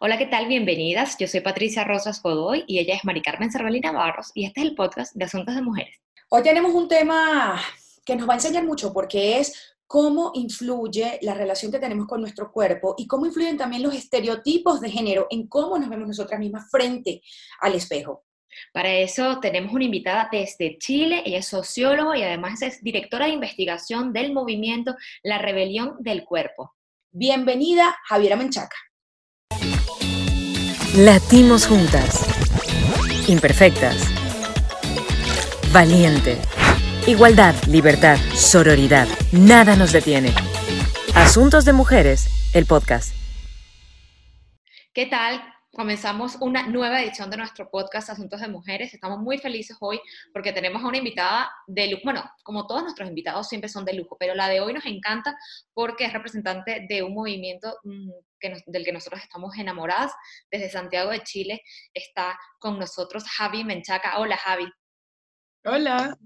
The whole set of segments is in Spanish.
Hola, ¿qué tal? Bienvenidas. Yo soy Patricia Rosas Godoy y ella es Mari Carmen Cervalina Barros y este es el podcast de Asuntos de Mujeres. Hoy tenemos un tema que nos va a enseñar mucho porque es cómo influye la relación que tenemos con nuestro cuerpo y cómo influyen también los estereotipos de género en cómo nos vemos nosotras mismas frente al espejo. Para eso tenemos una invitada desde Chile, ella es socióloga y además es directora de investigación del movimiento La Rebelión del Cuerpo. Bienvenida, Javiera Menchaca. Latimos juntas. Imperfectas. Valiente. Igualdad, libertad, sororidad. Nada nos detiene. Asuntos de Mujeres, el podcast. ¿Qué tal? Comenzamos una nueva edición de nuestro podcast Asuntos de Mujeres. Estamos muy felices hoy porque tenemos a una invitada de lujo. Bueno, como todos nuestros invitados siempre son de lujo, pero la de hoy nos encanta porque es representante de un movimiento mm, del que nosotros estamos enamoradas. Desde Santiago de Chile está con nosotros Javi Menchaca. Hola, Javi. Hola.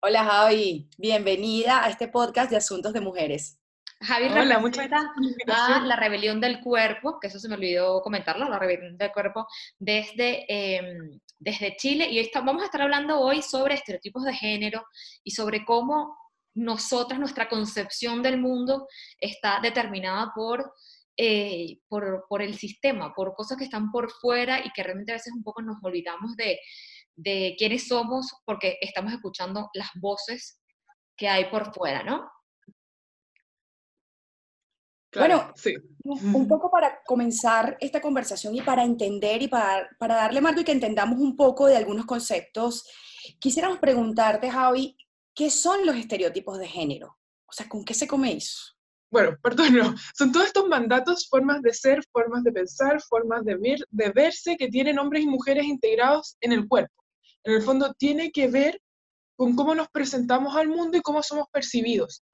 Hola, Javi. Bienvenida a este podcast de Asuntos de Mujeres. Javi Hola, muchas gracias. la rebelión del cuerpo, que eso se me olvidó comentarlo, la rebelión del cuerpo desde, em, desde Chile. Y vamos a estar hablando hoy sobre estereotipos de género y sobre cómo nosotras, nuestra concepción del mundo está determinada por, eh, por, por, el sistema, por cosas que están por fuera y que realmente a veces un poco nos olvidamos de, de quiénes somos porque estamos escuchando las voces que hay por fuera, ¿no? Bueno, sí. un poco para comenzar esta conversación y para entender y para, para darle marco y que entendamos un poco de algunos conceptos, quisiéramos preguntarte, Javi, ¿qué son los estereotipos de género? O sea, ¿con qué se come eso? Bueno, perdón, no. Son todos estos mandatos, formas de ser, formas de pensar, formas de, ver, de verse que tienen hombres y mujeres integrados en el cuerpo. En el fondo, tiene que ver con cómo nos presentamos al mundo y cómo somos percibidos.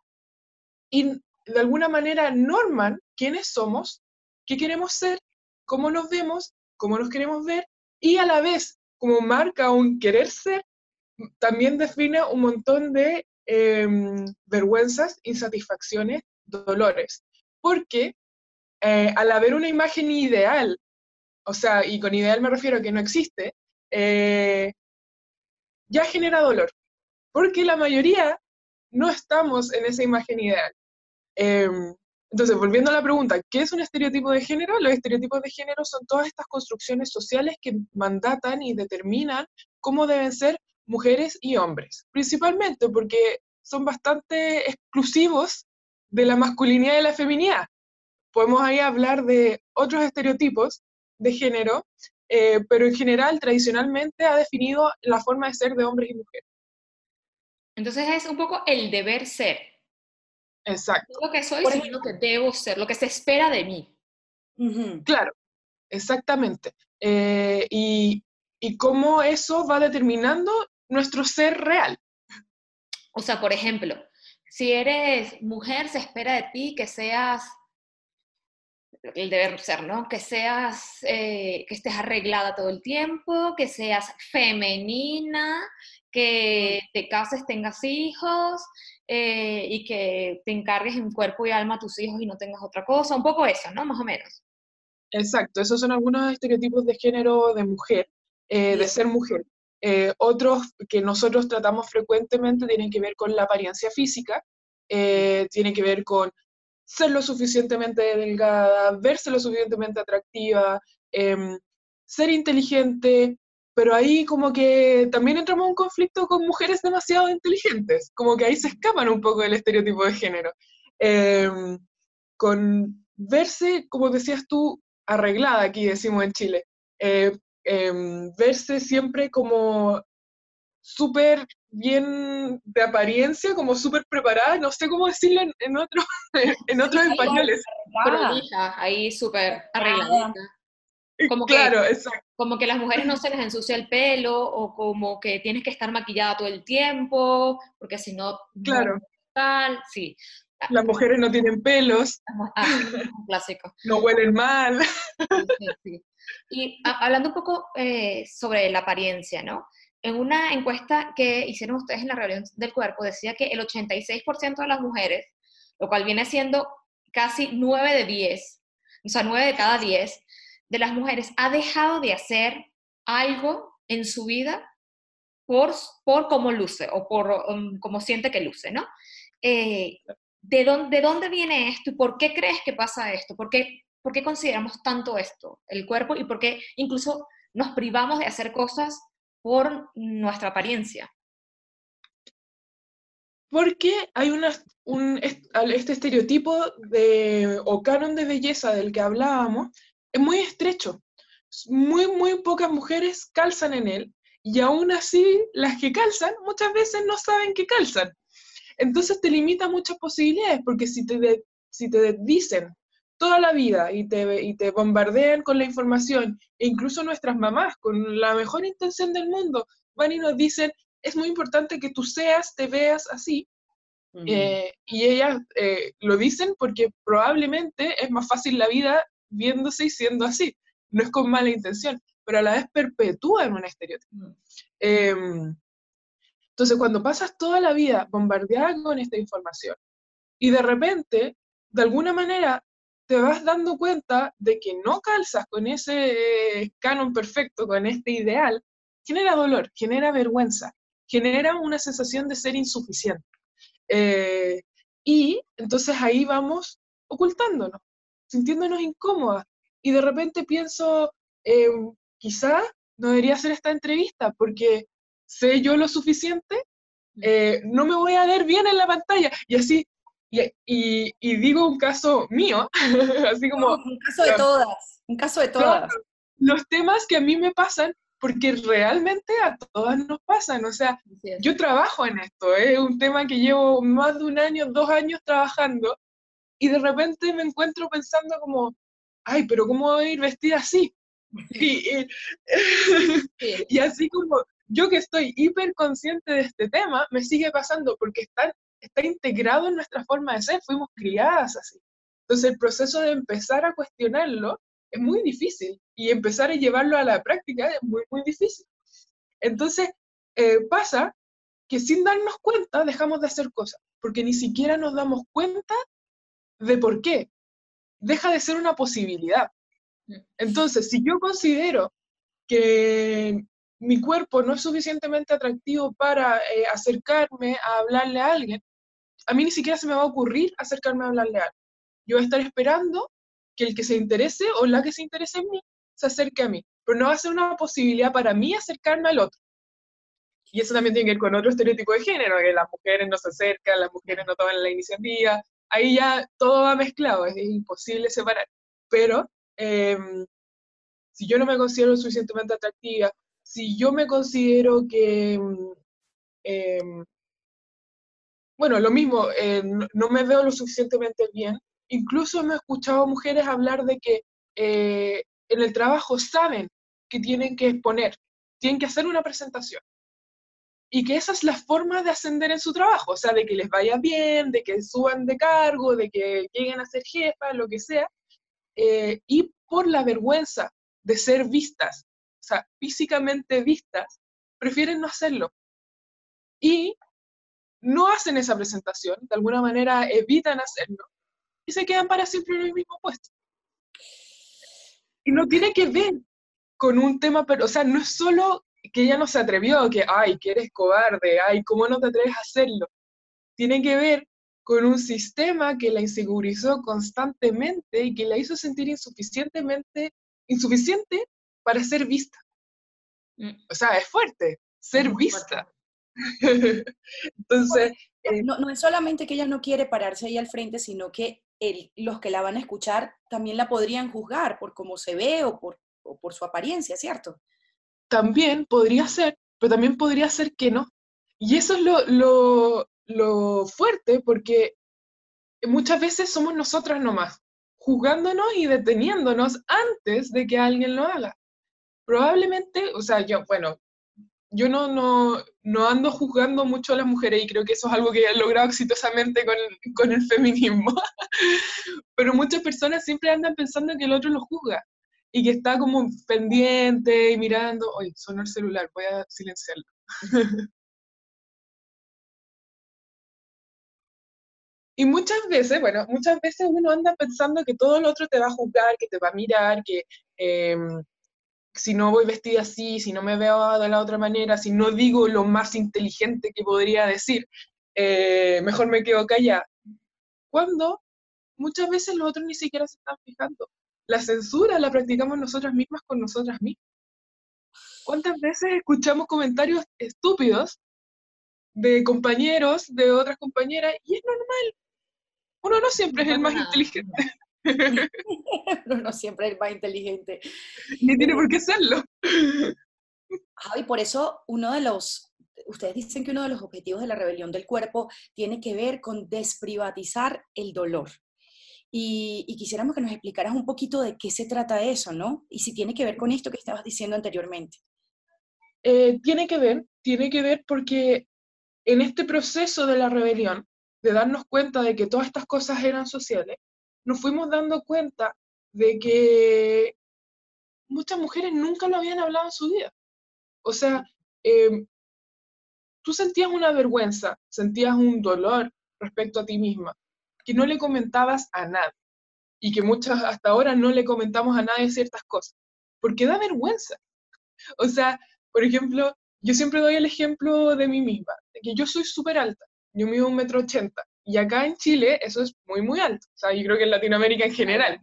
Y de alguna manera norman quiénes somos, qué queremos ser, cómo nos vemos, cómo nos queremos ver, y a la vez, como marca un querer ser, también define un montón de em, vergüenzas, insatisfacciones, dolores. Porque eh, al haber una imagen ideal, o sea, y con ideal me refiero a que no existe, eh, ya genera dolor. Porque la mayoría no estamos en esa imagen ideal. Em, entonces, volviendo a la pregunta, ¿qué es un estereotipo de género? Los estereotipos de género son todas estas construcciones sociales que mandatan y determinan cómo deben ser mujeres y hombres, principalmente porque son bastante exclusivos de la masculinidad y la feminidad. Podemos ahí hablar de otros estereotipos de género, eh, pero en general, tradicionalmente, ha definido la forma de ser de hombres y mujeres. Entonces es un poco el deber ser, Exacto. Lo que soy, sino lo que debo ser, lo que se espera de mí. Claro, exactamente. Eh, y, y cómo eso va determinando nuestro ser real. O sea, por ejemplo, si eres mujer, se espera de ti que seas el deber ser, ¿no? Que seas, eh, que estés arreglada todo el tiempo, que seas femenina, que te cases, tengas hijos, eh, y que te encargues en cuerpo y alma a tus hijos y no tengas otra cosa, un poco eso, ¿no? Más o menos. Exacto, esos son algunos estereotipos de género de mujer, eh, de ser mujer. Eh, otros que nosotros tratamos frecuentemente tienen que ver con la apariencia física, tienen que ver con ser lo suficientemente delgada, verse lo suficientemente atractiva, em, ser inteligente, pero ahí como que también entramos en un conflicto con mujeres demasiado inteligentes, como que ahí se escapan un poco del estereotipo de género. Em, con verse, como decías tú, arreglada, aquí decimos en Chile, eh, em, verse siempre como súper bien de apariencia, como súper preparada, no sé cómo decirlo en, otro, en otros españoles. ahí súper arreglada. Como claro, que, exacto. Como que las mujeres no se les ensucia el pelo o como que tienes que estar maquillada todo el tiempo, porque si no... Claro. tal, sí. Las mujeres no tienen pelos. Ah, clásico. No huelen mal. Y hablando un poco eh, sobre la apariencia, ¿no? En una encuesta que hicieron ustedes en la reunión del cuerpo, decía que el 86% de las mujeres, lo cual viene siendo casi 9 de 10, o sea, 9 de cada 10 de las mujeres ha dejado de hacer algo en su vida por, por cómo luce o por um, cómo siente que luce, ¿no? Eh, ¿de, dónde, ¿De dónde viene esto y por qué crees que pasa esto? ¿Por qué, ¿Por qué consideramos tanto esto, el cuerpo, y por qué incluso nos privamos de hacer cosas por nuestra apariencia? Porque hay una, un, este estereotipo de, o canon de belleza del que hablábamos, es muy estrecho. Muy, muy pocas mujeres calzan en él, y aún así las que calzan muchas veces no saben que calzan. Entonces te limita muchas posibilidades, porque si te, si te dicen toda la vida y te, y te bombardean con la información, e incluso nuestras mamás, con la mejor intención del mundo, van y nos dicen, es muy importante que tú seas, te veas así. Eh, y ellas eh, lo dicen porque probablemente es más fácil la vida viéndose y siendo así. No es con mala intención, pero a la vez perpetúan un estereotipo. Em, entonces, cuando pasas toda la vida bombardeada con esta información y de repente, de alguna manera, te vas dando cuenta de que no calzas con ese canon perfecto, con este ideal, genera dolor, genera vergüenza, genera una sensación de ser insuficiente. Eh, y entonces ahí vamos ocultándonos, sintiéndonos incómodas. Y de repente pienso, eh, quizá no debería hacer esta entrevista porque sé yo lo suficiente, eh, no me voy a ver bien en la pantalla. Y así y, digo un caso mío, así como... un caso de todas, un caso de todas. Los temas que a mí me pasan, porque realmente a todas nos pasan, o sea, yo trabajo en esto, es un tema que llevo más de un año, dos años trabajando, y de repente me encuentro pensando como, ay, pero ¿cómo voy a ir vestida así? Y, y, así como yo que estoy hiper consciente de este tema, me sigue pasando porque están está integrado en nuestra forma de ser, fuimos criadas así. Entonces el proceso de empezar a cuestionarlo es muy difícil y empezar a llevarlo a la práctica es muy, muy difícil. Entonces eh, pasa que sin darnos cuenta dejamos de hacer cosas, porque ni siquiera nos damos cuenta de por qué. Deja de ser una posibilidad. Entonces, si yo considero que mi cuerpo no es suficientemente atractivo para eh, acercarme a hablarle a alguien, a mí ni siquiera se me va a ocurrir acercarme a hablarle a alguien. Yo voy a estar esperando que el que se interese o la que se interese en mí se acerque a mí, pero no va a ser una posibilidad para mí acercarme al otro. Y eso también tiene que ver con otro estereotipo de género, que las mujeres no se acercan, las mujeres no toman la iniciativa, ahí ya todo va mezclado, es, imposible separar. Pero em, si yo no me considero suficientemente atractiva, si yo me considero que eh, bueno, lo mismo, eh, no, me veo lo suficientemente bien. Incluso me he escuchado mujeres hablar de que eh, en el trabajo saben que tienen que exponer, tienen que hacer una presentación. Y que esa es la forma de ascender en su trabajo, o sea, de que les vaya bien, de que suban de cargo, de que lleguen a ser jefas, lo que sea. Eh, y por la vergüenza de ser vistas, o sea, físicamente vistas, prefieren no hacerlo. Y no hacen esa presentación, de alguna manera evitan hacerlo y se quedan para siempre en el mismo puesto. Y no tiene que ver con un tema, pero, o sea, no es solo que ella no se atrevió, que, ay, que eres cobarde, ay, ¿cómo no te atreves a hacerlo? Tiene que ver con un sistema que la insegurizó constantemente y que la hizo sentir insuficientemente, insuficiente para ser vista. Mm. O sea, es fuerte, ser vista. Entonces... Eh, no, es solamente que ella no quiere pararse ahí al frente, sino que los que la van a escuchar también la podrían juzgar por cómo se ve o por, por su apariencia, ¿cierto? También podría ser, pero también podría ser que no. Y eso es lo, lo, lo fuerte, porque muchas veces somos nosotras nomás, juzgándonos y deteniéndonos antes de que alguien lo haga. Probablemente, o sea, yo, bueno, yo no, no, no, ando juzgando mucho a las mujeres y creo que eso es algo que he logrado exitosamente con, con el feminismo. Pero muchas personas siempre andan pensando que el otro lo juzga y que está como pendiente y mirando. Oye, sonó el celular, voy a silenciarlo. Y muchas veces, bueno, muchas veces uno anda pensando que todo el otro te va a juzgar, que te va a mirar, que em, si no voy vestida así, si no me veo de la otra manera, si no digo lo más inteligente que podría decir, eh, mejor me quedo callada. Cuando muchas veces los otros ni siquiera se están fijando. La censura la practicamos nosotras mismas con nosotras mismas. ¿Cuántas veces escuchamos comentarios estúpidos de compañeros, de otras compañeras, y es normal? Uno no siempre es el más inteligente. Uno no siempre es el más inteligente. Ni tiene por qué serlo. y por eso uno de los, ustedes dicen que uno de los objetivos de la rebelión del cuerpo tiene que ver con desprivatizar el dolor. Y, quisiéramos que nos explicaras un poquito de qué se trata eso, ¿no? Y si tiene que ver con esto que estabas diciendo anteriormente. Eh, tiene que ver, tiene que ver porque en este proceso de la rebelión, de darnos cuenta de que todas estas cosas eran sociales, nos fuimos dando cuenta de que muchas mujeres nunca lo habían hablado en su vida. O sea, em, tú sentías una vergüenza, sentías un dolor respecto a ti misma, que no le comentabas a nadie y que muchas hasta ahora no le comentamos a nadie ciertas cosas, porque da vergüenza. O sea, por ejemplo, yo siempre doy el ejemplo de mí misma, de que yo soy súper alta, yo mido un metro ochenta, y acá en Chile eso es muy, muy alto, o sea, yo creo que en Latinoamérica en general.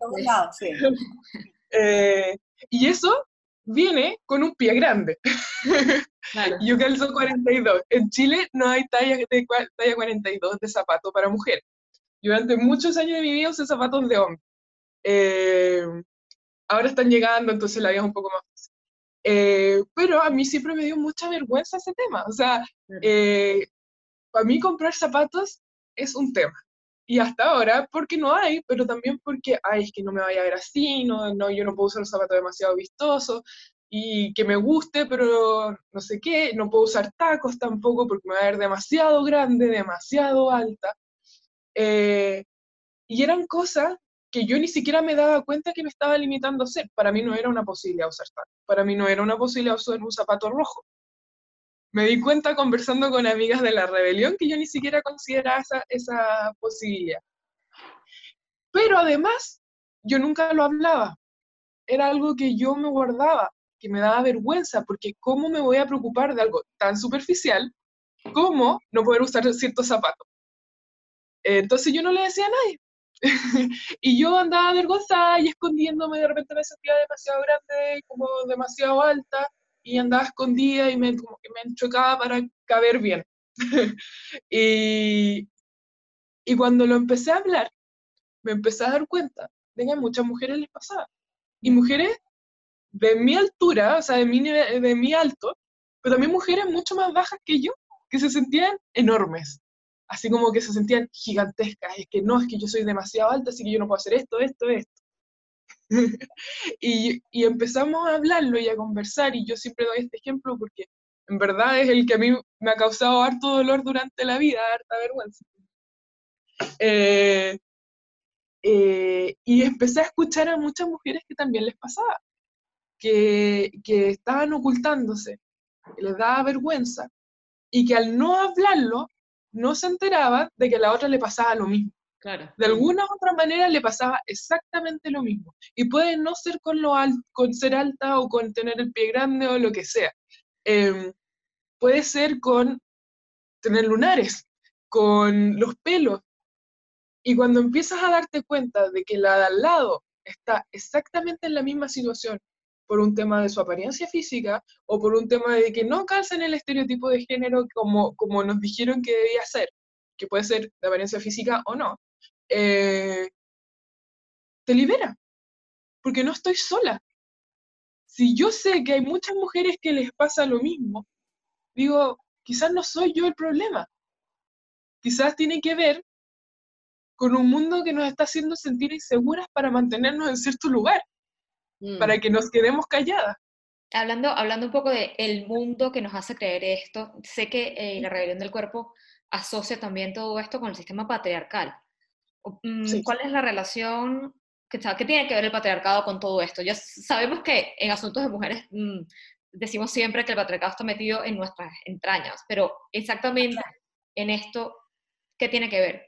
sí. Eh, y eso viene con un pie grande. Yo calzo 42. En Chile no hay talla, de, talla 42 de zapato para mujer. Durante muchos años de mi vida usé zapatos de hombre. Eh, ahora están llegando, entonces la vida es un poco más fácil. Eh, pero a mí siempre me dio mucha vergüenza ese tema. O sea, eh, para mí comprar zapatos es un tema. Y hasta ahora, porque no hay, pero también porque, ay, es que no me vaya a ver así, no, no, yo no puedo usar un zapato demasiado vistoso y que me guste, pero no sé qué, no puedo usar tacos tampoco porque me va a ver demasiado grande, demasiado alta. Eh, y eran cosas que yo ni siquiera me daba cuenta que me estaba limitando a hacer. Para mí no era una posibilidad usar tacos, para mí no era una posibilidad usar un zapato rojo. Me di cuenta conversando con amigas de la rebelión que yo ni siquiera consideraba esa, esa posibilidad. Pero además, yo nunca lo hablaba. Era algo que yo me guardaba, que me daba vergüenza, porque ¿cómo me voy a preocupar de algo tan superficial como no poder usar ciertos zapatos? Entonces yo no le decía a nadie. y yo andaba avergonzada y escondiéndome, de repente me sentía demasiado grande, como demasiado alta, y andaba escondida y me, como que me chocaba para caber bien. y, y cuando lo empecé a hablar, me empecé a dar cuenta de que a muchas mujeres les pasaba. Y mujeres de mi altura, o sea, de mi, de mi alto, pero también mujeres mucho más bajas que yo, que se sentían enormes así como que se sentían gigantescas, es que no, es que yo soy demasiado alta, así que yo no puedo hacer esto, esto, esto. y, y, empezamos a hablarlo y a conversar, y yo siempre doy este ejemplo porque en verdad es el que a mí me ha causado harto dolor durante la vida, harta vergüenza. Eh, eh, y empecé a escuchar a muchas mujeres que también les pasaba, que, que estaban ocultándose, que les daba vergüenza, y que al no hablarlo no se enteraba de que a la otra le pasaba lo mismo. Claro. De alguna u otra manera le pasaba exactamente lo mismo. Y puede no ser con, lo con ser alta o con tener el pie grande o lo que sea. Em, puede ser con tener lunares, con los pelos. Y cuando empiezas a darte cuenta de que la de al lado está exactamente en la misma situación por un tema de su apariencia física o por un tema de que no calza en el estereotipo de género como, como nos dijeron que debía ser, que puede ser de apariencia física o no, eh, te libera, porque no estoy sola. Si yo sé que hay muchas mujeres que les pasa lo mismo, digo, quizás no soy yo el problema. Quizás tiene que ver con un mundo que nos está haciendo sentir inseguras para mantenernos en cierto lugar para mm. que nos quedemos calladas. Hablando, hablando un poco del el mundo que nos hace creer esto, sé que eh, la rebelión del cuerpo asocia también todo esto con el sistema patriarcal. Mm, ¿Cuál es la relación que, que tiene que ver el patriarcado con todo esto? Ya sabemos que en asuntos de mujeres mm, decimos siempre que el patriarcado está metido en nuestras entrañas, pero exactamente en esto, ¿qué tiene que ver?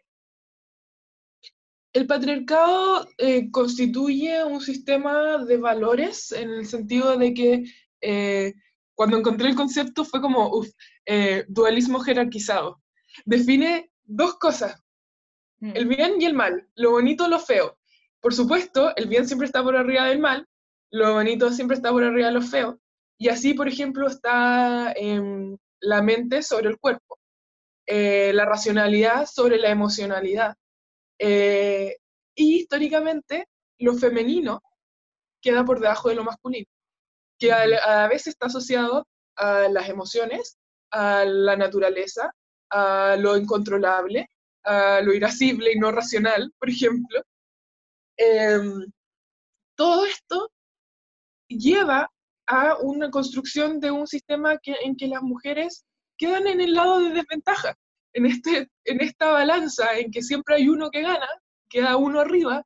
El patriarcado eh, constituye un sistema de valores en el sentido de que eh, cuando encontré el concepto fue como, uff, eh, dualismo jerarquizado. Define dos cosas, mm. el bien y el mal, lo bonito y lo feo. Por supuesto, el bien siempre está por arriba del mal, lo bonito siempre está por arriba de lo feo. Y así, por ejemplo, está em, la mente sobre el cuerpo, la racionalidad sobre la emocionalidad, eh, y históricamente lo femenino queda por debajo de lo masculino, que a, vez está asociado a las emociones, a la naturaleza, a lo incontrolable, a lo irascible y no racional, por ejemplo. Em, todo esto lleva a una construcción de un sistema que, en que las mujeres quedan en el lado de desventaja en, este, en esta balanza en que siempre hay uno que gana, queda uno arriba,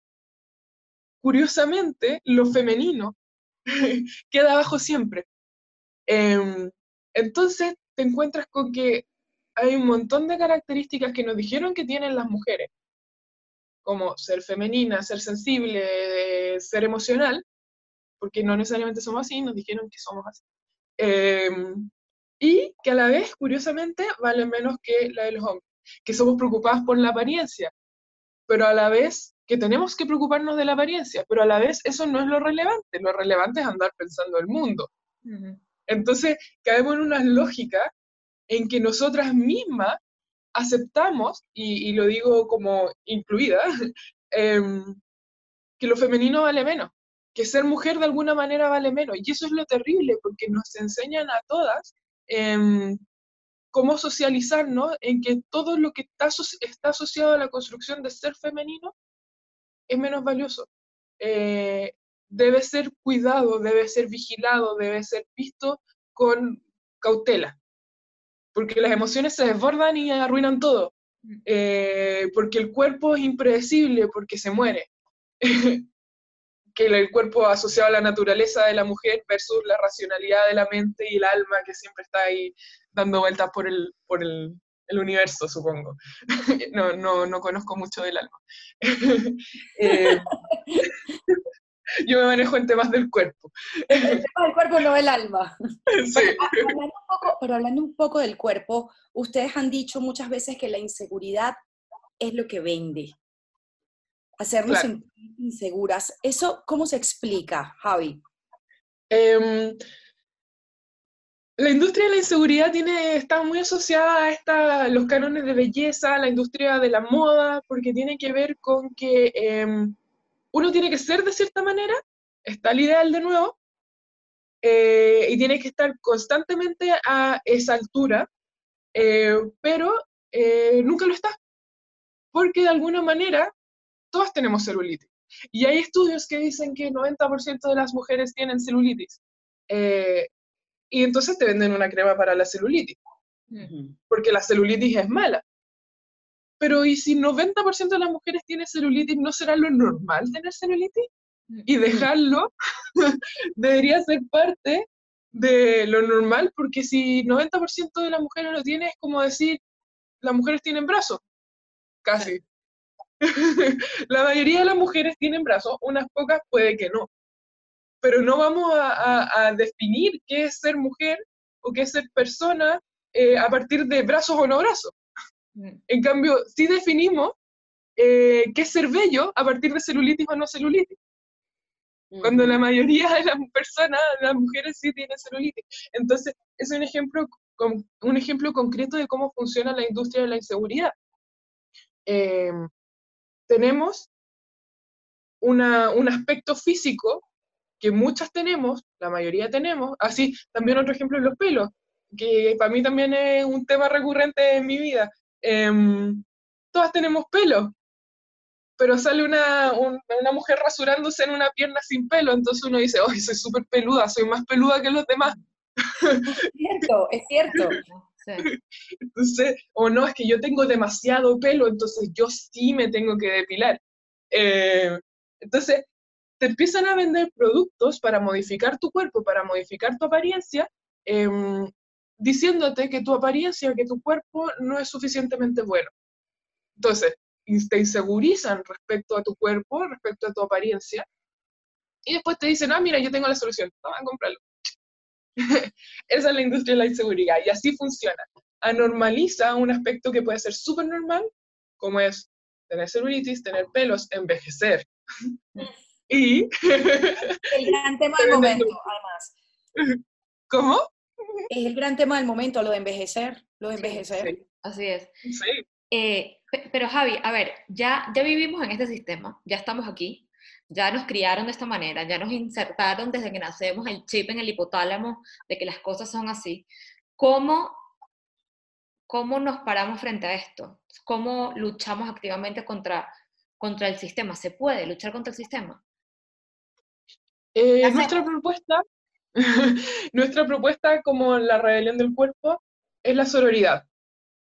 curiosamente lo femenino queda abajo siempre. Em, entonces te encuentras con que hay un montón de características que nos dijeron que tienen las mujeres, como ser femenina, ser sensible, ser emocional, porque no necesariamente somos así, nos dijeron que somos así. Em, y que a la vez, curiosamente, vale menos que la de los hombres, que somos preocupados por la apariencia, pero a la vez que tenemos que preocuparnos de la apariencia, pero a la vez eso no es lo relevante, lo relevante es andar pensando el mundo. Entonces, caemos en una lógica en que nosotras mismas aceptamos, y, lo digo como incluida, em, que lo femenino vale menos, que ser mujer de alguna manera vale menos. Y eso es lo terrible, porque nos enseñan a todas eh, cómo socializarnos en que todo lo que está, está asociado a la construcción de ser femenino es menos valioso. Eh, debe ser cuidado, debe ser vigilado, debe ser visto con cautela, porque las emociones se desbordan y arruinan todo, mm. eh, porque el cuerpo es impredecible, porque se muere. que el cuerpo asociado a la naturaleza de la mujer versus la racionalidad de la mente y el alma que siempre está ahí dando vueltas por el, por el, universo, supongo. no, no, no conozco mucho del alma. Eh, yo me manejo en temas del cuerpo. El tema del cuerpo, no el alma. Sí. pero hablando un poco del cuerpo, ustedes han dicho muchas veces que la inseguridad es lo que vende hacernos inseguras. ¿Eso cómo se explica, Javi? Em, la industria de la inseguridad tiene, está muy asociada a esta, los cánones de belleza, la industria de la moda, porque tiene que ver con que em, uno tiene que ser de cierta manera, está el ideal de nuevo, eh, y tiene que estar constantemente a esa altura, eh, pero eh, nunca lo está, porque de alguna manera todas tenemos celulitis. Y hay estudios que dicen que el 90% de las mujeres tienen celulitis. Eh, y entonces te venden una crema para la celulitis, porque la celulitis es mala. Pero ¿y si 90% de las mujeres tienen celulitis, no será lo normal tener celulitis? Y dejarlo debería ser parte de lo normal, porque si 90% de las mujeres lo tienen, es como decir, las mujeres tienen brazos, casi. la mayoría de las mujeres tienen brazos, unas pocas puede que no. Pero no vamos a, definir qué es ser mujer o qué es ser persona eh, a partir de brazos o no brazos. Mm. En cambio, sí definimos eh, qué es ser bello a partir de celulitis o no celulitis. Cuando la mayoría de las personas, las mujeres sí tienen celulitis. Entonces, es un ejemplo, un ejemplo concreto de cómo funciona la industria de la inseguridad. Eh, tenemos un aspecto físico que muchas tenemos, la mayoría tenemos, así también otro ejemplo es los pelos, que para mí también es un tema recurrente en mi vida. Em, todas tenemos pelo, pero sale una, una, mujer rasurándose en una pierna sin pelo, entonces uno dice, ¡ay, soy súper peluda, soy más peluda que los demás! Es cierto, es cierto. Entonces, o no, es que yo tengo demasiado pelo, entonces yo sí me tengo que depilar. Eh, entonces, te empiezan a vender productos para modificar tu cuerpo, para modificar tu apariencia, em, diciéndote que tu apariencia, que tu cuerpo no es suficientemente bueno. Entonces, te insegurizan respecto a tu cuerpo, respecto a tu apariencia, y después te dicen, ah, mira, yo tengo la solución, toma, cómpralo. Esa es la industria de la inseguridad, y así funciona. Anormaliza un aspecto que puede ser súper normal, como es tener celulitis, tener pelos, envejecer. y... el gran tema del momento, además. ¿Cómo? Es el gran tema del momento, lo de envejecer, lo de envejecer. Así es. Sí. Eh, pero Javi, a ver, ya, ya vivimos en este sistema, ya estamos aquí, ya nos criaron de esta manera, ya nos insertaron desde que nacemos el chip en el hipotálamo de que las cosas son así. ¿Cómo, cómo nos paramos frente a esto? ¿Cómo luchamos activamente contra, contra el sistema? ¿Se puede luchar contra el sistema? Eh, nuestra propuesta, nuestra propuesta como la rebelión del cuerpo es la sororidad.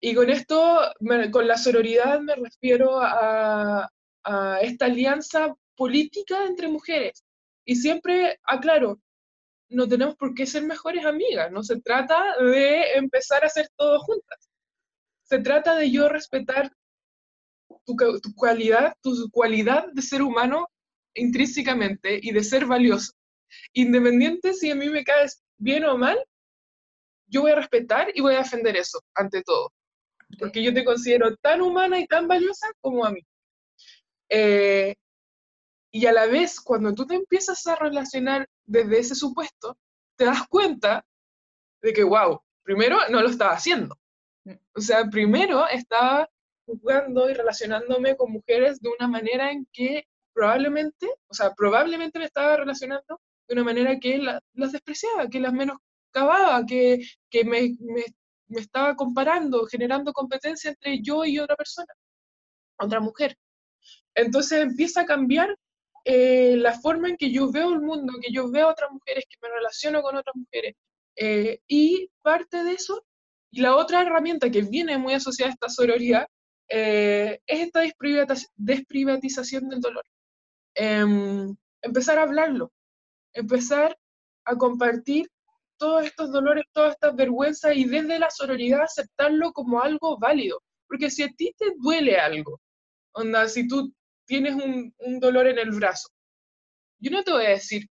Y con esto, con la sororidad me refiero a, a esta alianza política entre mujeres. Y siempre aclaro, no tenemos por qué ser mejores amigas, no se trata de empezar a hacer todo juntas. Se trata de yo respetar tu, tu cualidad, tu cualidad de ser humano intrínsecamente y de ser valioso. Independiente si a mí me caes bien o mal, yo voy a respetar y voy a defender eso ante todo. Porque yo te considero tan humana y tan valiosa como a mí. Eh, y a la vez, cuando tú te empiezas a relacionar desde ese supuesto, te das cuenta de que, wow, primero no lo estaba haciendo. Mm. O sea, primero estaba jugando y relacionándome con mujeres de una manera en que probablemente, o sea, probablemente me estaba relacionando de una manera que las despreciaba, que las menoscababa, que, que me, me, me estaba comparando, generando competencia entre yo y otra persona, otra mujer. Entonces empieza a cambiar eh, la forma en que yo veo el mundo, que yo veo a otras mujeres, que me relaciono con otras mujeres. Eh, y parte de eso, y la otra herramienta que viene muy asociada a esta sororidad, eh, es esta desprivatización del dolor. Em, empezar a hablarlo, empezar a compartir todos estos dolores, todas estas vergüenzas y desde la sororidad aceptarlo como algo válido. Porque si a ti te duele algo, onda, si tú tienes un, dolor en el brazo. Yo no te voy a decir,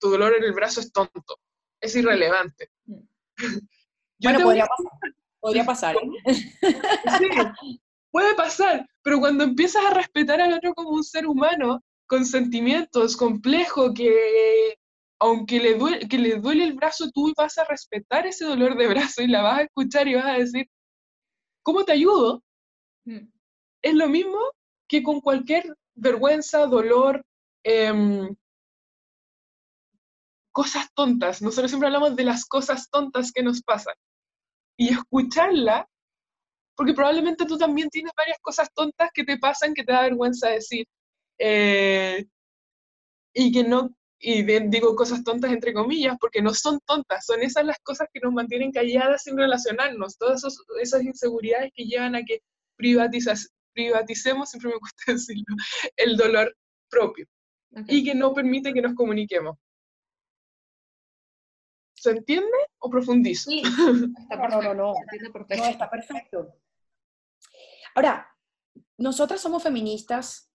tu dolor en el brazo es tonto, es irrelevante. bueno, podría pasar. Podría pasar. ¿eh? Sí, puede pasar, pero cuando empiezas a respetar al otro como un ser humano, con sentimientos complejos, que aunque le, duele, que le duele el brazo, tú vas a respetar ese dolor de brazo y la vas a escuchar y vas a decir, ¿cómo te ayudo? Mm. Es lo mismo que con cualquier vergüenza, dolor, em, cosas tontas. Nosotros siempre hablamos de las cosas tontas que nos pasan. Y escucharla, porque probablemente tú también tienes varias cosas tontas que te pasan que te da vergüenza decir. Eh, y que no, y digo cosas tontas entre comillas, porque no son tontas, son esas las cosas que nos mantienen calladas sin relacionarnos, todas esas inseguridades que llevan a que privatizas, privaticemos, siempre me gusta decirlo, el dolor propio y que no permite que nos comuniquemos. ¿Se entiende o profundizo? Sí, está no, no, no, no, está perfecto. Ahora, nosotras somos feministas,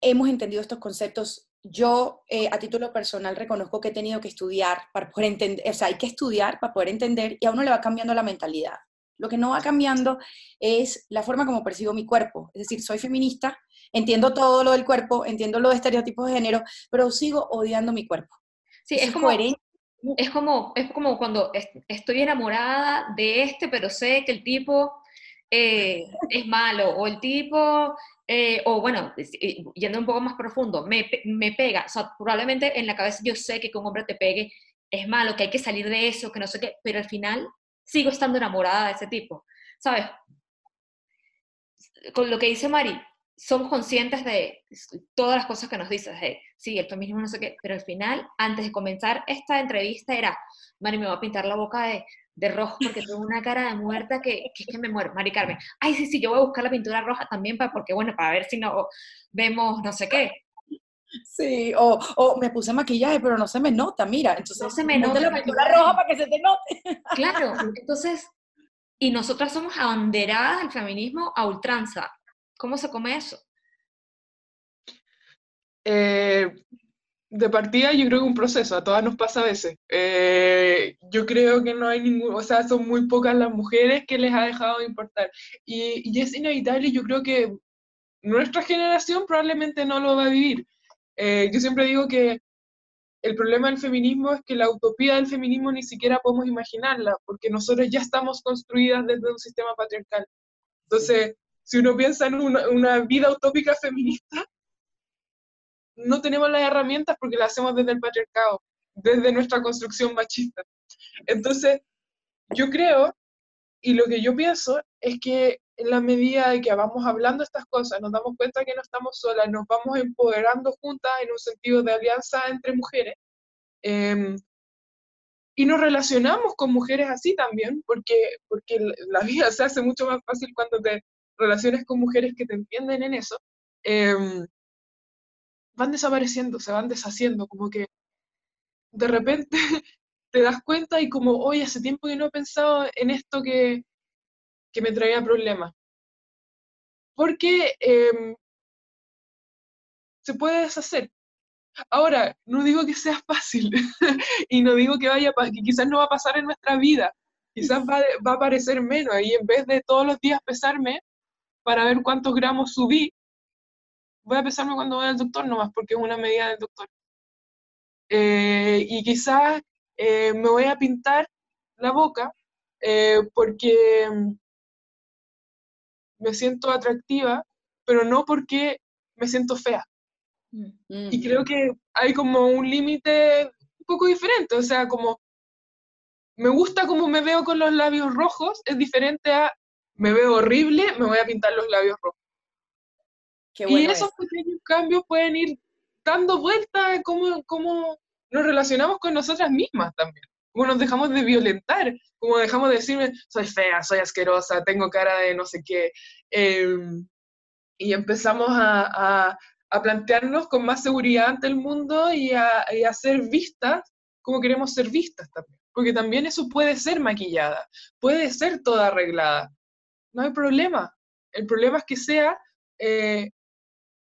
hemos entendido estos conceptos. Yo, eh, a título personal, reconozco que he tenido que estudiar para poder entender, o sea, hay que estudiar para poder entender y a uno le va cambiando la mentalidad. Lo que no va cambiando es la forma como percibo mi cuerpo. Es decir, soy feminista, entiendo todo lo del cuerpo, entiendo los estereotipos de género, pero sigo odiando mi cuerpo. Sí, es, como, es como, es como cuando estoy enamorada de este, pero sé que el tipo eh, es malo, o el tipo, eh, o bueno, yendo un poco más profundo, me, me pega. O sea, probablemente en la cabeza yo sé que que un hombre te pegue es malo, que hay que salir de eso, que no sé qué, pero al final sigo estando enamorada de ese tipo, ¿sabes? Con lo que dice Mari, somos conscientes de todas las cosas que nos dices, sí, el feminismo no sé qué, pero al final, antes de comenzar esta entrevista era, Mari, me va a pintar la boca de, de rojo porque tengo una cara de muerta que, que, que me muero. Mari Carmen, ay, sí, sí, yo voy a buscar la pintura roja también para, porque, bueno, para ver si no vemos no sé qué. Sí, o, o, me puse maquillaje, pero no se me nota, mira. Entonces, no se me nota. la pintura roja para que se te note. Claro, entonces, y nosotras somos abanderadas del feminismo a ultranza, ¿Cómo se come eso? Eh, de partida yo creo que un proceso, a todas nos pasa a veces. Eh, yo creo que no hay ningún, o sea, son muy pocas las mujeres que les ha dejado de importar. Y, y es inevitable, yo creo que nuestra generación probablemente no lo va a vivir. Eh, yo siempre digo que el problema del feminismo es que la utopía del feminismo ni siquiera podemos imaginarla, porque nosotros ya estamos construidas desde un sistema patriarcal. Entonces, si uno piensa en una, una vida utópica feminista, no tenemos las herramientas porque las hacemos desde el patriarcado, desde nuestra construcción machista. Entonces, yo creo, y lo que yo pienso, es que en la medida de que vamos hablando estas cosas, nos damos cuenta que no estamos solas, nos vamos empoderando juntas en un sentido de alianza entre mujeres, em, y nos relacionamos con mujeres así también, porque, porque la vida se hace mucho más fácil cuando te relaciones con mujeres que te entienden en eso. Eh, van desapareciendo, se van deshaciendo, como que de repente te das cuenta y como, hoy hace tiempo que no he pensado en esto que, que me traía problemas. Porque em, se puede deshacer. Ahora, no digo que sea fácil y no digo que vaya, que quizás no va a pasar en nuestra vida, quizás va, va a parecer menos y en vez de todos los días pesarme para ver cuántos gramos subí, voy a pesarme cuando voy al doctor nomás, porque es una medida del doctor. Eh, y quizás eh, me voy a pintar la boca eh, porque me siento atractiva, pero no porque me siento fea. Mm. Y creo que hay como un límite un poco diferente, o sea, como me gusta como me veo con los labios rojos, es diferente a me veo horrible, me voy a pintar los labios rojos y esos pequeños cambios pueden ir dando vueltas a cómo, cómo nos relacionamos con nosotras mismas también. Cómo nos dejamos de violentar, cómo dejamos de decirme, soy fea, soy asquerosa, tengo cara de no sé qué. Em, y empezamos a, a, a, plantearnos con más seguridad ante el mundo y a, y a ser vistas como queremos ser vistas también. Porque también eso puede ser maquillada, puede ser toda arreglada. No hay problema. El problema es que sea eh,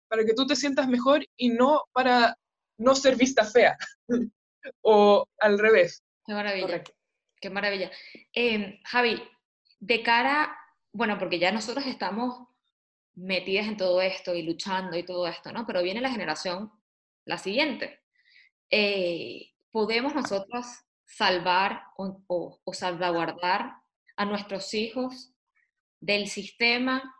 para que tú te sientas mejor y no para no ser vista fea. o al revés. Qué maravilla. Qué maravilla. Em, Javi, de cara, bueno, porque ya nosotros estamos metidas en todo esto y luchando y todo esto, ¿no? Pero viene la generación, la siguiente. Eh, ¿Podemos nosotros salvar o, o salvaguardar a nuestros hijos del sistema?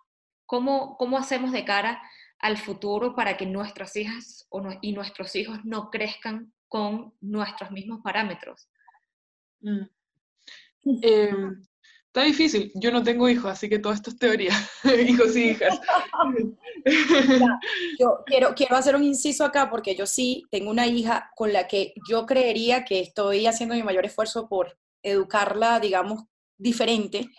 ¿Cómo, ¿Cómo hacemos de cara al futuro para que nuestras hijas y nuestros hijos no crezcan con nuestros mismos parámetros? Mm. Em, está difícil. Yo no tengo hijos, así que todo esto es teoría. hijos y hijas. yo quiero, quiero hacer un inciso acá porque yo sí tengo una hija con la que yo creería que estoy haciendo mi mayor esfuerzo por educarla, digamos, diferente.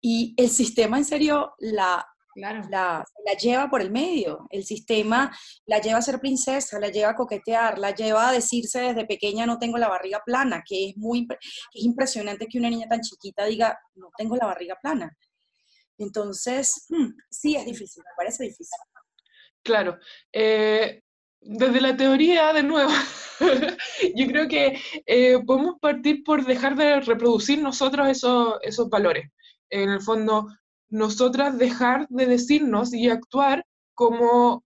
Y el sistema en serio la Claro. La, la, lleva por el medio. El sistema la lleva a ser princesa, la lleva a coquetear, la lleva a decirse desde pequeña no tengo la barriga plana, que es muy es impresionante que una niña tan chiquita diga no tengo la barriga plana. Entonces, hmm, sí es difícil, me parece difícil. Claro. Eh, desde la teoría, de nuevo, yo creo que eh, podemos partir por dejar de reproducir nosotros esos, esos valores. En el fondo, nosotras dejar de decirnos y actuar como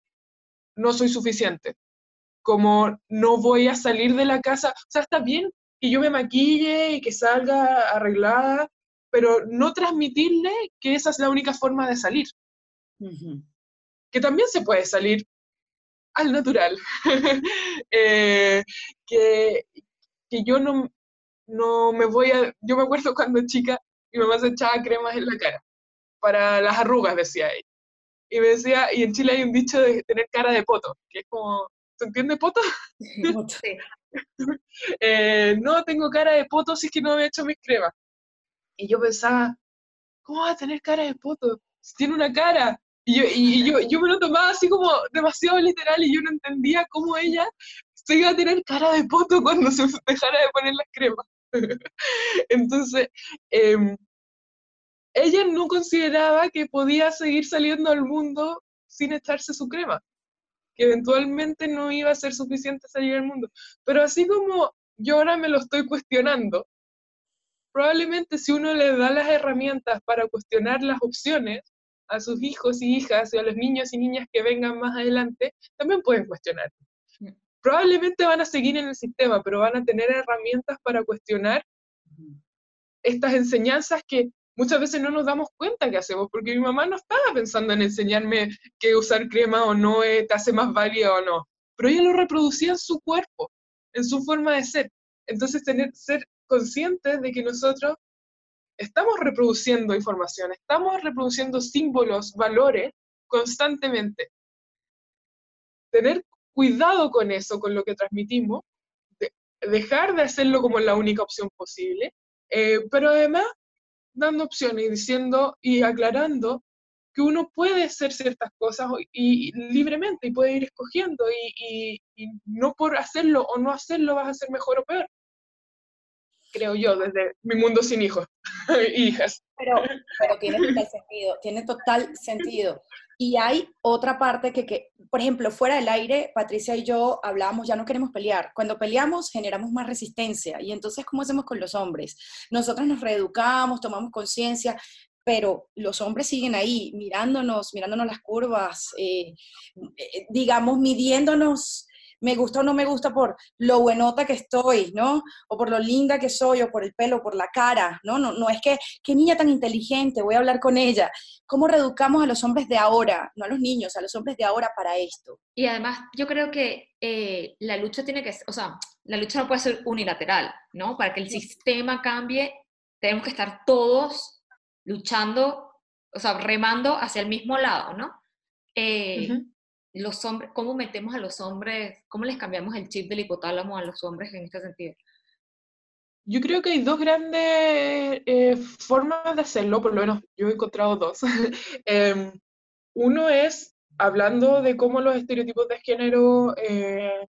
no soy suficiente, como no voy a salir de la casa. O sea, está bien que yo me maquille y que salga arreglada, pero no transmitirle que esa es la única forma de salir. Que también se puede salir al natural. Eh, que, que yo no, no me voy a... Yo me acuerdo cuando chica mi mamá se echaba cremas en la cara para las arrugas, decía ella. Y me decía, y en Chile hay un dicho de tener cara de poto, que es como, ¿se entiende poto? Sí. Eh, no tengo cara de poto si es que no me he hecho mis cremas. Y yo pensaba, ¿cómo va a tener cara de poto? Si tiene una cara. Y yo, y yo, yo me lo tomaba así como demasiado literal y yo no entendía cómo ella se iba a tener cara de poto cuando se dejara de poner las cremas. Entonces, eh, ella no consideraba que podía seguir saliendo al mundo sin echarse su crema, que eventualmente no iba a ser suficiente salir al mundo. Pero así como yo ahora me lo estoy cuestionando, probablemente si uno le da las herramientas para cuestionar las opciones a sus hijos y hijas y a los niños y niñas que vengan más adelante, también pueden cuestionar. Probablemente van a seguir en el sistema, pero van a tener herramientas para cuestionar estas enseñanzas que muchas veces no nos damos cuenta que hacemos, porque mi mamá no estaba pensando en enseñarme que usar crema o no te hace más válida o no, pero ella lo reproducía en su cuerpo, en su forma de ser. Entonces, tener, ser conscientes de que nosotros estamos reproduciendo información, estamos reproduciendo símbolos, valores constantemente. Tener cuidado con eso, con lo que transmitimos, dejar de hacerlo como la única opción posible, eh, pero además dando opciones y diciendo y aclarando que uno puede hacer ciertas cosas y, libremente y puede ir escogiendo y, no por hacerlo o no hacerlo vas a ser mejor o peor. Creo yo, desde mi mundo sin hijos hijas. Pero, pero tiene total sentido, tiene total sentido. Y hay otra parte que, que, por ejemplo, fuera del aire, Patricia y yo hablábamos, ya no queremos pelear. Cuando peleamos generamos más resistencia. Y entonces, ¿cómo hacemos con los hombres? Nosotros nos reeducamos, tomamos conciencia, pero los hombres siguen ahí, mirándonos, mirándonos las curvas, eh, eh, digamos, midiéndonos me gusta o no me gusta por lo buenota que estoy, ¿no? O por lo linda que soy, o por el pelo, por la cara, ¿no? No, no es que, qué niña tan inteligente, voy a hablar con ella. ¿Cómo reeducamos a los hombres de ahora, no a los niños, a los hombres de ahora para esto? Y además, yo creo que eh, la lucha tiene que, o sea, la lucha no puede ser unilateral, ¿no? Para que el sistema cambie, tenemos que estar todos luchando, o sea, remando hacia el mismo lado, ¿no? Eh, los hombres, cómo metemos a los hombres, cómo les cambiamos el chip del hipotálamo a los hombres en este sentido? Yo creo que hay dos grandes eh, formas de hacerlo, por lo menos yo he encontrado dos. Em, uno es hablando de cómo los estereotipos de género eh,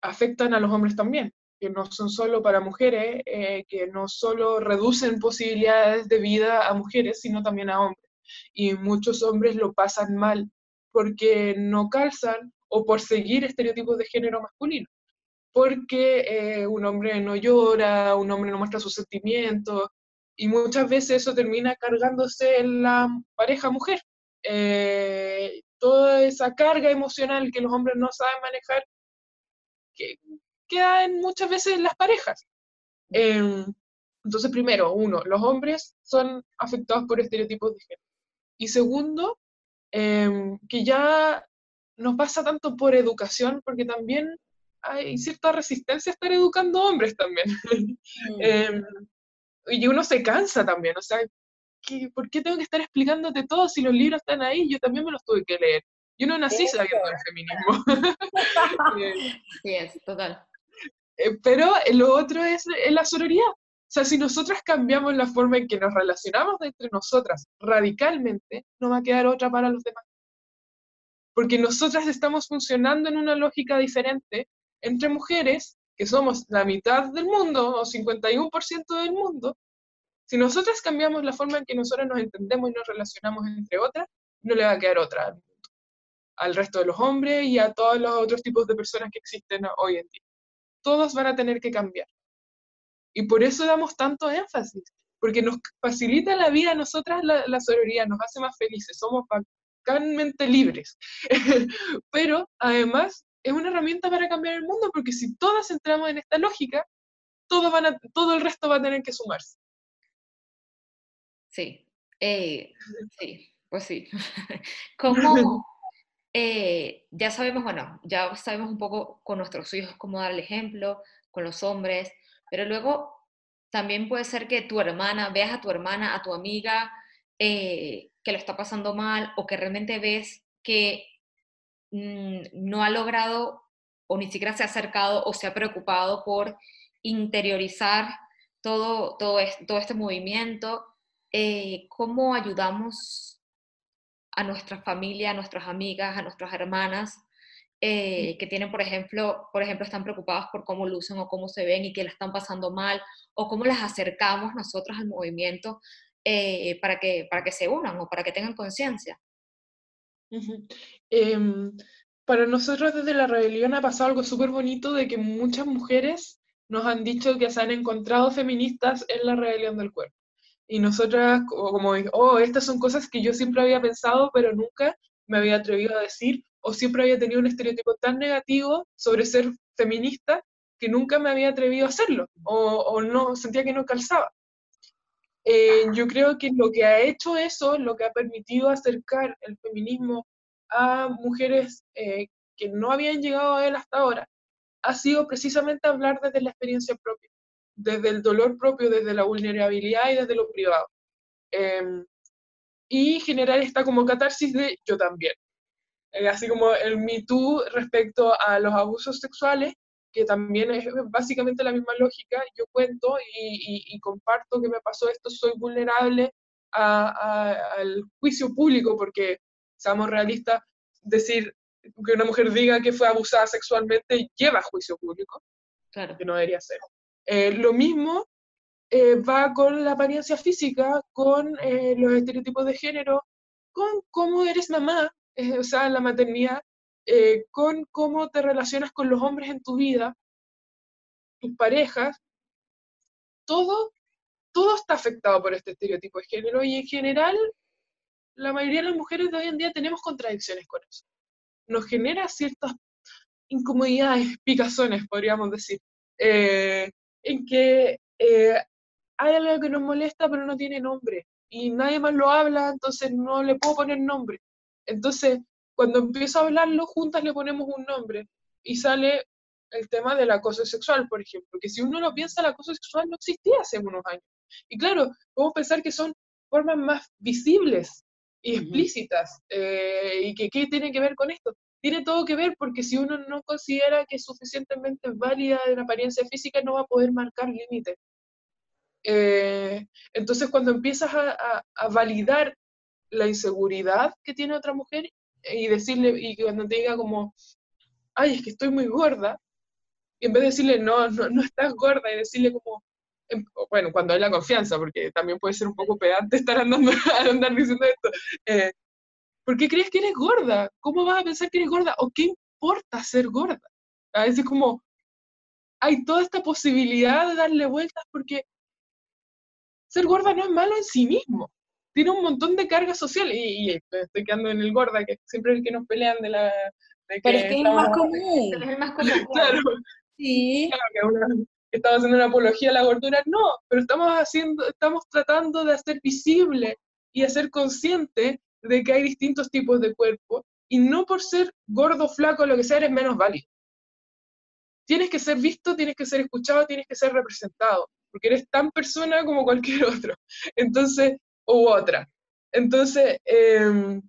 afectan a los hombres también, que no son solo para mujeres, eh, que no solo reducen posibilidades de vida a mujeres, sino también a hombres. Y muchos hombres lo pasan mal porque no calzan o por seguir estereotipos de género masculino. Porque eh, un hombre no llora, un hombre no muestra sus sentimientos, y muchas veces eso termina cargándose en la pareja mujer. Eh, toda esa carga emocional que los hombres no saben manejar, que queda en, muchas veces en las parejas. Em, entonces, primero, uno, los hombres son afectados por estereotipos de género. Y segundo, Em, que ya no pasa tanto por educación, porque también hay cierta resistencia a estar educando hombres también. Mm. Em, y uno se cansa también, o sea, ¿por qué tengo que estar explicándote todo si los libros están ahí? Yo también me los tuve que leer. Yo no nací sabiendo el feminismo. sí, es, total. Eh, pero lo otro es la sororidad. O sea, si nosotras cambiamos la forma en que nos relacionamos entre nosotras radicalmente, no va a quedar otra para los demás. Porque nosotras estamos funcionando en una lógica diferente entre mujeres, que somos la mitad del mundo o 51% del mundo. Si nosotras cambiamos la forma en que nosotras nos entendemos y nos relacionamos entre otras, no le va a quedar otra al mundo, al resto de los hombres y a todos los otros tipos de personas que existen hoy en día. Todos van a tener que cambiar. Y por eso damos tanto énfasis, porque nos facilita la vida a nosotras la, la sororidad, nos hace más felices, somos bacanmente libres. Pero además es una herramienta para cambiar el mundo, porque si todas entramos en esta lógica, todo, van a, todo el resto va a tener que sumarse. Sí, eh, sí, pues sí. ¿Cómo, eh, ya sabemos, bueno, ya sabemos un poco con nuestros hijos cómo dar el ejemplo, con los hombres, pero luego también puede ser que tu hermana, veas a tu hermana, a tu amiga, eh, que lo está pasando mal o que realmente ves que mm, no ha logrado o ni siquiera se ha acercado o se ha preocupado por interiorizar todo, todo, este movimiento. Eh, ¿Cómo ayudamos a nuestra familia, a nuestras amigas, a nuestras hermanas eh, que tienen, por ejemplo, por ejemplo, están preocupados por cómo lucen o cómo se ven y que la están pasando mal, o cómo las acercamos nosotros al movimiento eh, para, que, para que se unan o para que tengan conciencia. Em, para nosotros desde la rebelión ha pasado algo súper bonito de que muchas mujeres nos han dicho que se han encontrado feministas en la rebelión del cuerpo. Y nosotras, como, como, oh, estas son cosas que yo siempre había pensado, pero nunca me había atrevido a decir, o siempre había tenido un estereotipo tan negativo sobre ser feminista que nunca me había atrevido a hacerlo, o, no, sentía que no calzaba. Eh, yo creo que lo que ha hecho eso, lo que ha permitido acercar el feminismo a mujeres eh, que no habían llegado a él hasta ahora, ha sido precisamente hablar desde la experiencia propia, desde el dolor propio, desde la vulnerabilidad y desde lo privado. Em, y generar esta como catarsis de yo también. Eh, así como el Me Too respecto a los abusos sexuales, que también es básicamente la misma lógica, yo cuento y, comparto que me pasó esto, soy vulnerable al juicio público, porque, seamos realistas, decir que una mujer diga que fue abusada sexualmente lleva a juicio público, claro. que no debería ser. Eh, lo mismo eh, va con la apariencia física, con eh, los estereotipos de género, con cómo eres mamá, o sea, la maternidad, eh, con cómo te relacionas con los hombres en tu vida, tus parejas, todo, todo está afectado por este estereotipo de género y en general la mayoría de las mujeres de hoy en día tenemos contradicciones con eso. Nos genera ciertas incomodidades, picazones, podríamos decir, eh, en que eh, hay algo que nos molesta pero no tiene nombre y nadie más lo habla, entonces no le puedo poner nombre. Entonces, cuando empiezo a hablarlo, juntas le ponemos un nombre y sale el tema del acoso sexual, por ejemplo, que si uno lo piensa, el acoso sexual no existía hace unos años. Y claro, podemos pensar que son formas más visibles y explícitas. Eh, ¿Y que qué tiene que ver con esto? Tiene todo que ver porque si uno no considera que es suficientemente válida en apariencia física, no va a poder marcar límites. Eh, entonces, cuando empiezas a, a validar la inseguridad que tiene otra mujer y decirle, y cuando te diga como, ay, es que estoy muy gorda, y en vez de decirle, no, no, no estás gorda, y decirle como, em, bueno, cuando hay la confianza, porque también puede ser un poco pedante estar andando, andar diciendo esto, eh, ¿por qué crees que eres gorda? ¿Cómo vas a pensar que eres gorda? ¿O qué importa ser gorda? A veces como, hay toda esta posibilidad de darle vueltas porque ser gorda no es malo en sí mismo tiene un montón de carga social y, estoy quedando en el gorda, que siempre es el que nos pelean de la... Pero es que es más común. Es más común. claro. Sí. Claro, que estamos haciendo una apología a la gordura. No, pero estamos haciendo, estamos tratando de hacer visible y hacer consciente de que hay distintos tipos de cuerpo y no por ser gordo, flaco, lo que sea, eres menos válido. Tienes que ser visto, tienes que ser escuchado, tienes que ser representado, porque eres tan persona como cualquier otro. Entonces, u otra. Entonces, em,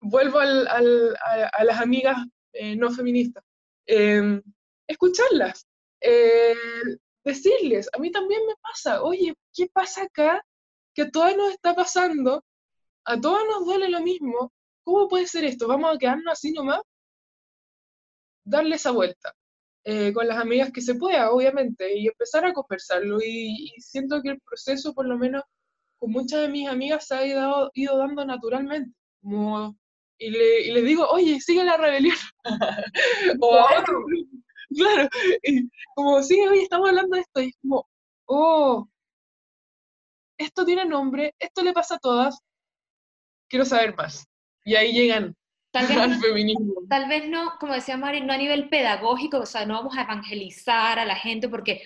vuelvo a, las amigas eh, no feministas. Em, escucharlas, eh, decirles, a mí también me pasa, oye, ¿qué pasa acá? Que a todas nos está pasando, a todas nos duele lo mismo, ¿cómo puede ser esto? ¿Vamos a quedarnos así nomás? Darle esa vuelta. Eh, con las amigas que se pueda, obviamente, y empezar a conversarlo. y, siento que el proceso, por lo menos, con muchas de mis amigas se ha ido, ido dando naturalmente. Como, y, le, y les digo, oye, sigue la rebelión. o a otro. Claro, y como, sí, oye, estamos hablando de esto. Y es como, oh, esto tiene nombre, esto le pasa a todas, quiero saber más. Y ahí llegan Tal vez, no, tal vez no, como decía Mari, no a nivel pedagógico, o sea, no vamos a evangelizar a la gente porque,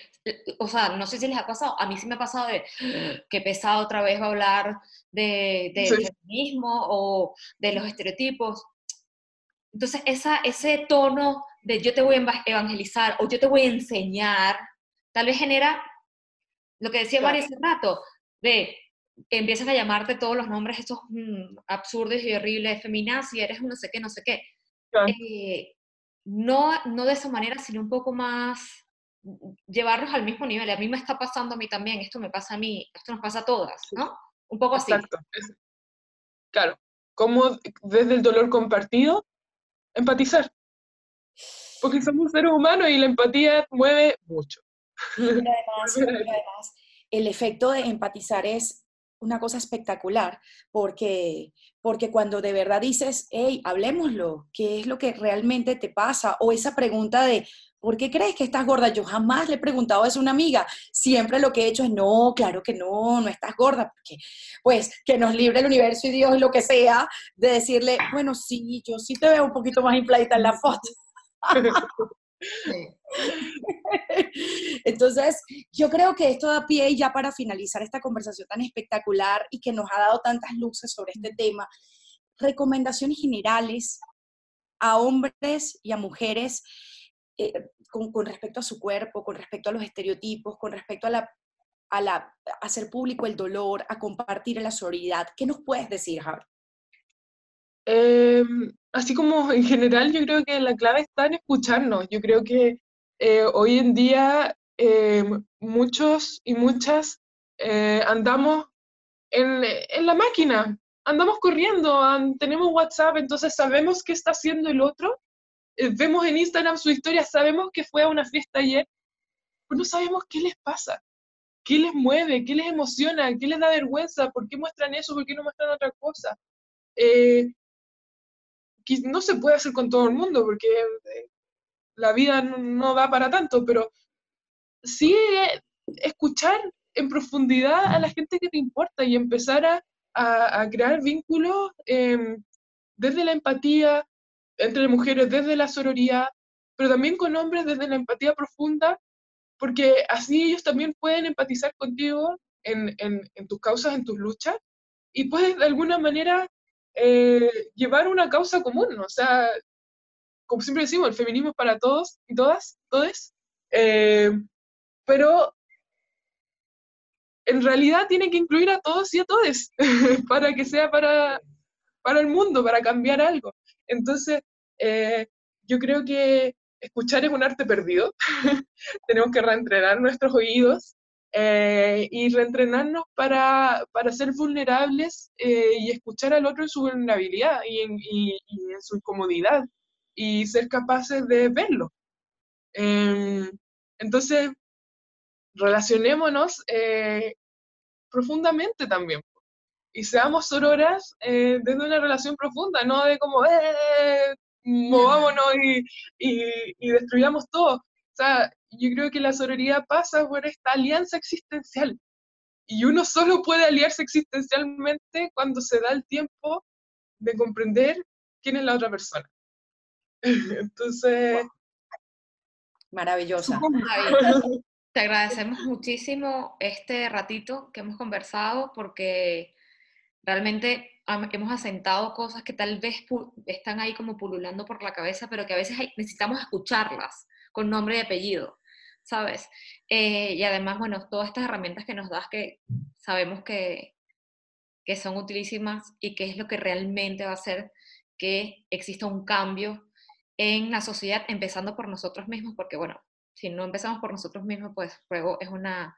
o sea, no sé si les ha pasado, a mí sí me ha pasado de que pesado otra vez hablar de, feminismo o de los estereotipos. Entonces, esa, ese tono de yo te voy a evangelizar o yo te voy a enseñar, tal vez genera lo que decía Mari hace rato, de empiezas a llamarte todos los nombres estos mm, absurdos y horribles, feminazi, eres un no sé qué, no sé qué. Eh, no, no de esa manera, sino un poco más mm, llevarlos al mismo nivel. A mí me está pasando a mí también, esto me pasa a mí, esto nos pasa a todas, ¿no? Un poco así. Exacto. claro, como desde el dolor compartido, empatizar. Porque somos seres humanos y la empatía mueve mucho. además, además el efecto de empatizar es una cosa espectacular, porque, porque cuando de verdad dices, hey, hablemoslo, ¿qué es lo que realmente te pasa? O esa pregunta de, ¿por qué crees que estás gorda? Yo jamás le he preguntado eso a una amiga. Siempre lo que he hecho es, no, claro que no, no estás gorda, porque pues que nos libre el universo y Dios, lo que sea, de decirle, bueno, sí, yo sí te veo un poquito más infladita en la foto. Entonces, yo creo que esto da pie ya para finalizar esta conversación tan espectacular y que nos ha dado tantas luces sobre este tema. Recomendaciones generales a hombres y a mujeres eh, con, respecto a su cuerpo, con respecto a los estereotipos, con respecto a la a, la, hacer público el dolor, a compartir la solidaridad. ¿Qué nos puedes decir, Javi? Em, así como en general, yo creo que la clave está en escucharnos. Yo creo que eh, hoy en día em, muchos y muchas eh, andamos en, en, la máquina, andamos corriendo, tenemos WhatsApp, entonces sabemos qué está haciendo el otro eh, vemos en Instagram su historia, sabemos que fue a una fiesta ayer, pero no sabemos qué les pasa, qué les mueve, qué les emociona, qué les da vergüenza, por qué muestran eso, por qué no muestran otra cosa. Eh, no se puede hacer con todo el mundo porque eh, la vida no, da para tanto, pero sí escuchar en profundidad a la gente que te importa y empezar a, a, crear vínculos em, desde la empatía, entre mujeres desde la sororidad, pero también con hombres desde la empatía profunda, porque así ellos también pueden empatizar contigo en, en, tus causas, en tus luchas, y puedes de alguna manera eh, llevar una causa común, o sea, como siempre decimos, el feminismo es para todos y todas, todes, eh, pero en realidad tiene que incluir a todos y a todes para que sea para, para el mundo, para cambiar algo. Entonces, eh, yo creo que escuchar es un arte perdido. Tenemos que reentrenar nuestros oídos eh, y reentrenarnos para, para ser vulnerables eh, y escuchar al otro en su vulnerabilidad y en, y, en su incomodidad y ser capaces de verlo. Em, entonces, relacionémonos profundamente también y seamos sororas eh, desde una relación profunda, no de como, eh, movámonos y, y, destruyamos todo. O sea, yo creo que la sororidad pasa por esta alianza existencial. Y uno solo puede aliarse existencialmente cuando se da el tiempo de comprender quién es la otra persona. Entonces... Maravillosa. Te agradecemos muchísimo este ratito que hemos conversado porque realmente hemos asentado cosas que tal vez están ahí como pululando por la cabeza, pero que a veces necesitamos escucharlas con nombre y apellido, ¿sabes? Eh, y además, bueno, todas estas herramientas que nos das que sabemos que, que son utilísimas y que es lo que realmente va a hacer que exista un cambio en la sociedad, empezando por nosotros mismos, porque bueno, si no empezamos por nosotros mismos, pues luego es una,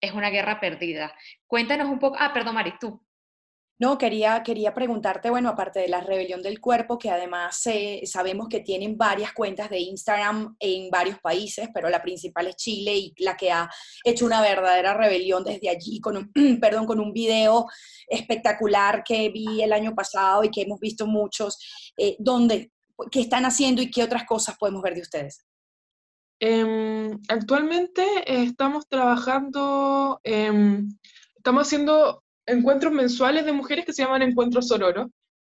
es una guerra perdida. Cuéntanos un poco, ah, perdón, Mari, tú. No, quería, quería preguntarte, bueno, aparte de la rebelión del cuerpo, que además sabemos que tienen varias cuentas de Instagram en varios países, pero la principal es Chile y la que ha hecho una verdadera rebelión desde allí, con un, perdón, con un video espectacular que vi el año pasado y que hemos visto muchos, eh, donde, ¿qué están haciendo y qué otras cosas podemos ver de ustedes? Em, actualmente estamos trabajando, estamos haciendo encuentros mensuales de mujeres que se llaman Encuentros Sororo,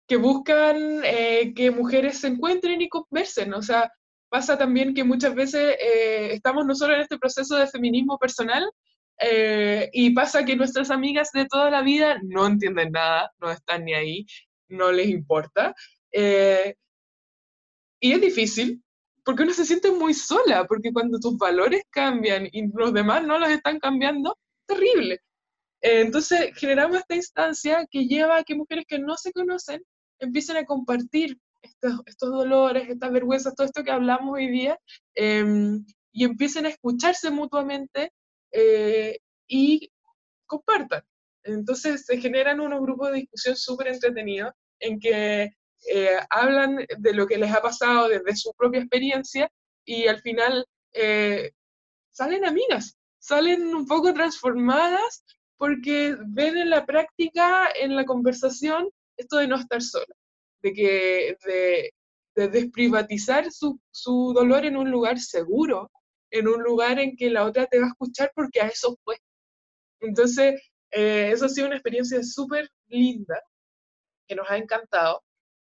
que buscan eh, que mujeres se encuentren y conversen. O sea, pasa también que muchas veces eh, estamos nosotros en este proceso de feminismo personal eh, y pasa que nuestras amigas de toda la vida no entienden nada, no están ni ahí, no les importa. y es difícil, porque uno se siente muy sola, porque cuando tus valores cambian y los demás no los están cambiando, terrible. Eh, entonces generamos esta instancia que lleva a que mujeres que no se conocen empiecen a compartir estos, estos dolores, estas vergüenzas, todo esto que hablamos hoy día, em, y empiecen a escucharse mutuamente eh, y compartan. Entonces se generan unos grupos de discusión súper entretenidos en que eh, hablan de lo que les ha pasado desde su propia experiencia y al final salen amigas, salen un poco transformadas porque ven en la práctica, en la conversación, esto de no estar sola, de que de, desprivatizar su, su, dolor en un lugar seguro, en un lugar en que la otra te va a escuchar porque a eso fue. Entonces, eh, eso ha sido una experiencia súper linda, que nos ha encantado.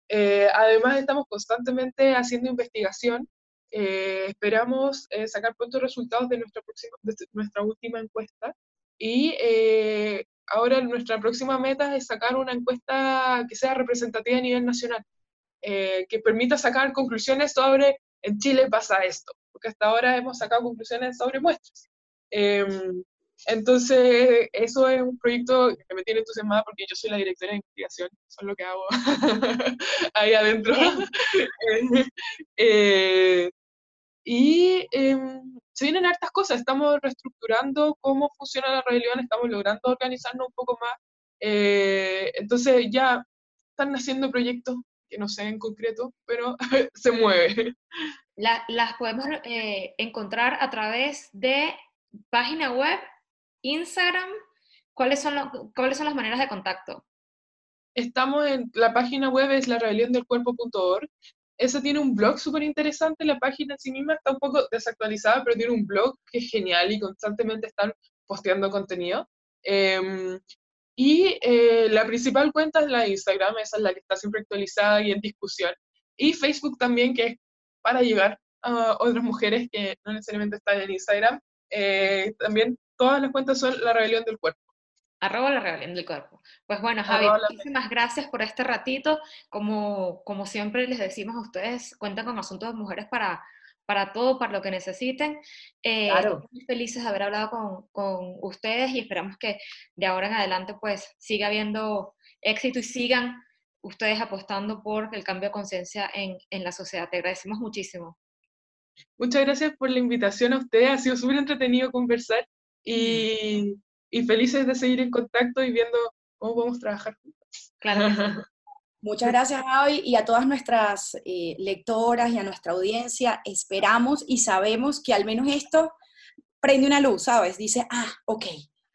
Eh, además, estamos constantemente haciendo investigación. Eh, esperamos sacar pronto resultados de nuestra, próxima, de nuestra última encuesta. Y ahora nuestra próxima meta es sacar una encuesta que sea representativa a nivel nacional, que permita sacar conclusiones sobre en Chile pasa esto, porque hasta ahora hemos sacado conclusiones sobre muestras. Em, entonces, eso es un proyecto que me tiene entusiasmada porque yo soy la directora de investigación, eso es lo que hago ahí adentro. Eh, y em, se vienen hartas cosas, estamos reestructurando cómo funciona la rebelión, estamos logrando organizarnos un poco más. Eh, entonces, ya están haciendo proyectos que no sé en concreto, pero se mueve. las podemos eh, encontrar a través de página web Instagram, ¿cuáles son, ¿cuáles son las maneras de contacto? Estamos en, la página web es la rebelión del cuerpo.org. Esa tiene un blog súper interesante, la página en sí misma está un poco desactualizada, pero tiene un blog que es genial y constantemente están posteando contenido. Em, y eh, la principal cuenta es la Instagram, esa es la que está siempre actualizada y en discusión. Y Facebook también, que es para llegar a otras mujeres que no necesariamente están en Instagram. Eh, también todas las cuentas son la rebelión del cuerpo. Arroba la rebelión del cuerpo. Pues bueno, Javi, muchísimas gracias por este ratito. Como, como siempre les decimos a ustedes, cuentan con Asuntos de Mujeres para, para todo, para lo que necesiten. Eh, Estamos muy felices de haber hablado con, con, ustedes y esperamos que de ahora en adelante pues siga habiendo éxito y sigan ustedes apostando por el cambio de conciencia en, en la sociedad. Te agradecemos muchísimo. Muchas gracias por la invitación a ustedes. Ha sido súper entretenido conversar y, felices de seguir en contacto y viendo cómo podemos trabajar juntos. Claro. Muchas gracias, Javi, y a todas nuestras eh, lectoras y a nuestra audiencia. Esperamos y sabemos que al menos esto prende una luz, ¿sabes? Dice, ah, ok,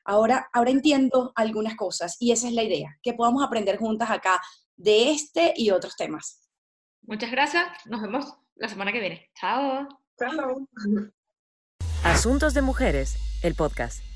ahora, ahora entiendo algunas cosas y esa es la idea, que podamos aprender juntas acá de este y otros temas. Muchas gracias, nos vemos la semana que viene. Chao. Chao. Asuntos de Mujeres, el podcast.